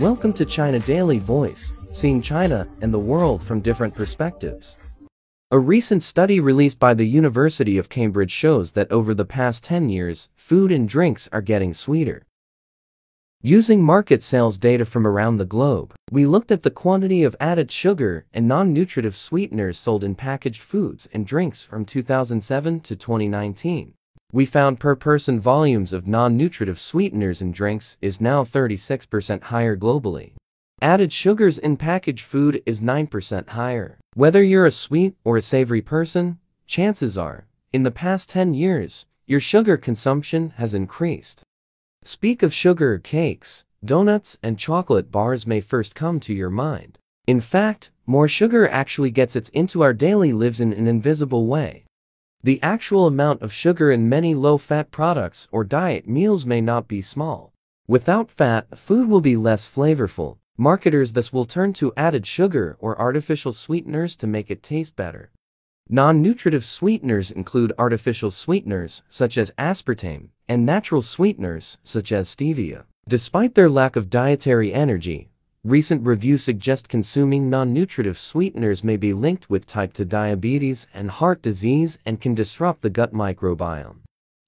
Welcome to China Daily Voice, seeing China and the world from different perspectives. A recent study released by the University of Cambridge shows that over the past 10 years, food and drinks are getting sweeter. Using market sales data from around the globe, we looked at the quantity of added sugar and non-nutritive sweeteners sold in packaged foods and drinks from 2007 to 2019. We found per person volumes of non-nutritive sweeteners in drinks is now 36% higher globally. Added sugars in packaged food is 9% higher. Whether you're a sweet or a savory person, chances are, in the past 10 years, your sugar consumption has increased. Speak of sugar cakes, donuts, and chocolate bars may first come to your mind. In fact, more sugar actually gets its into our daily lives in an invisible way. The actual amount of sugar in many low-fat products or diet meals may not be small. Without fat, food will be less flavorful. Marketers thus will turn to added sugar or artificial sweeteners to make it taste better. Non-nutritive sweeteners include artificial sweeteners, such as aspartame, and natural sweeteners, such as stevia. Despite their lack of dietary energy, recent reviews suggest consuming non-nutritive sweeteners may be linked with type 2 diabetes and heart disease and can disrupt the gut microbiome.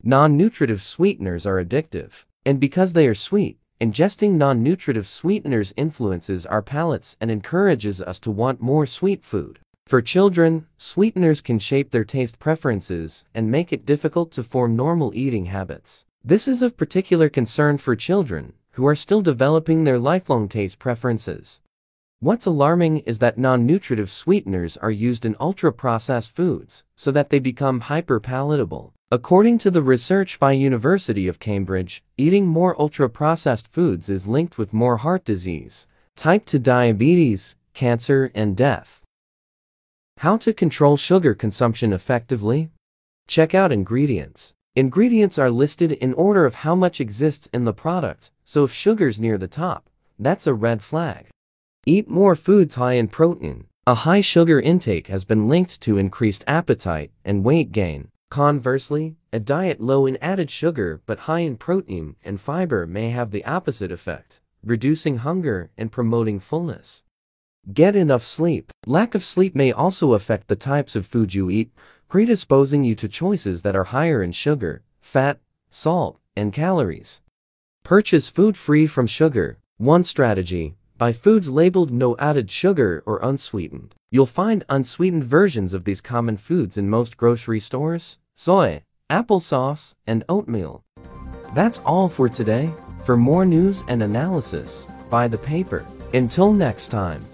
Non-nutritive sweeteners are addictive, and because they are sweet, ingesting non-nutritive sweeteners influences our palates and encourages us to want more sweet food. For children, sweeteners can shape their taste preferences and make it difficult to form normal eating habits. This is of particular concern for children, who are still developing their lifelong taste preferences. What's alarming is that non-nutritive sweeteners are used in ultra-processed foods, so that they become hyper-palatable. According to the research by University of Cambridge, eating more ultra-processed foods is linked with more heart disease, type 2 diabetes, cancer, and death. How to control sugar consumption effectively? Check out ingredients. Ingredients are listed in order of how much exists in the product, so if sugar's near the top, that's a red flag. Eat more foods high in protein. A high sugar intake has been linked to increased appetite and weight gain. Conversely, a diet low in added sugar but high in protein and fiber may have the opposite effect, reducing hunger and promoting fullness. Get enough sleep. Lack of sleep may also affect the types of food you eat, predisposing you to choices that are higher in sugar, fat, salt, and calories. Purchase food free from sugar. One strategy, buy foods labeled no added sugar or unsweetened. You'll find unsweetened versions of these common foods in most grocery stores, soy, applesauce, and oatmeal. That's all for today. For more news and analysis, buy the paper. Until next time.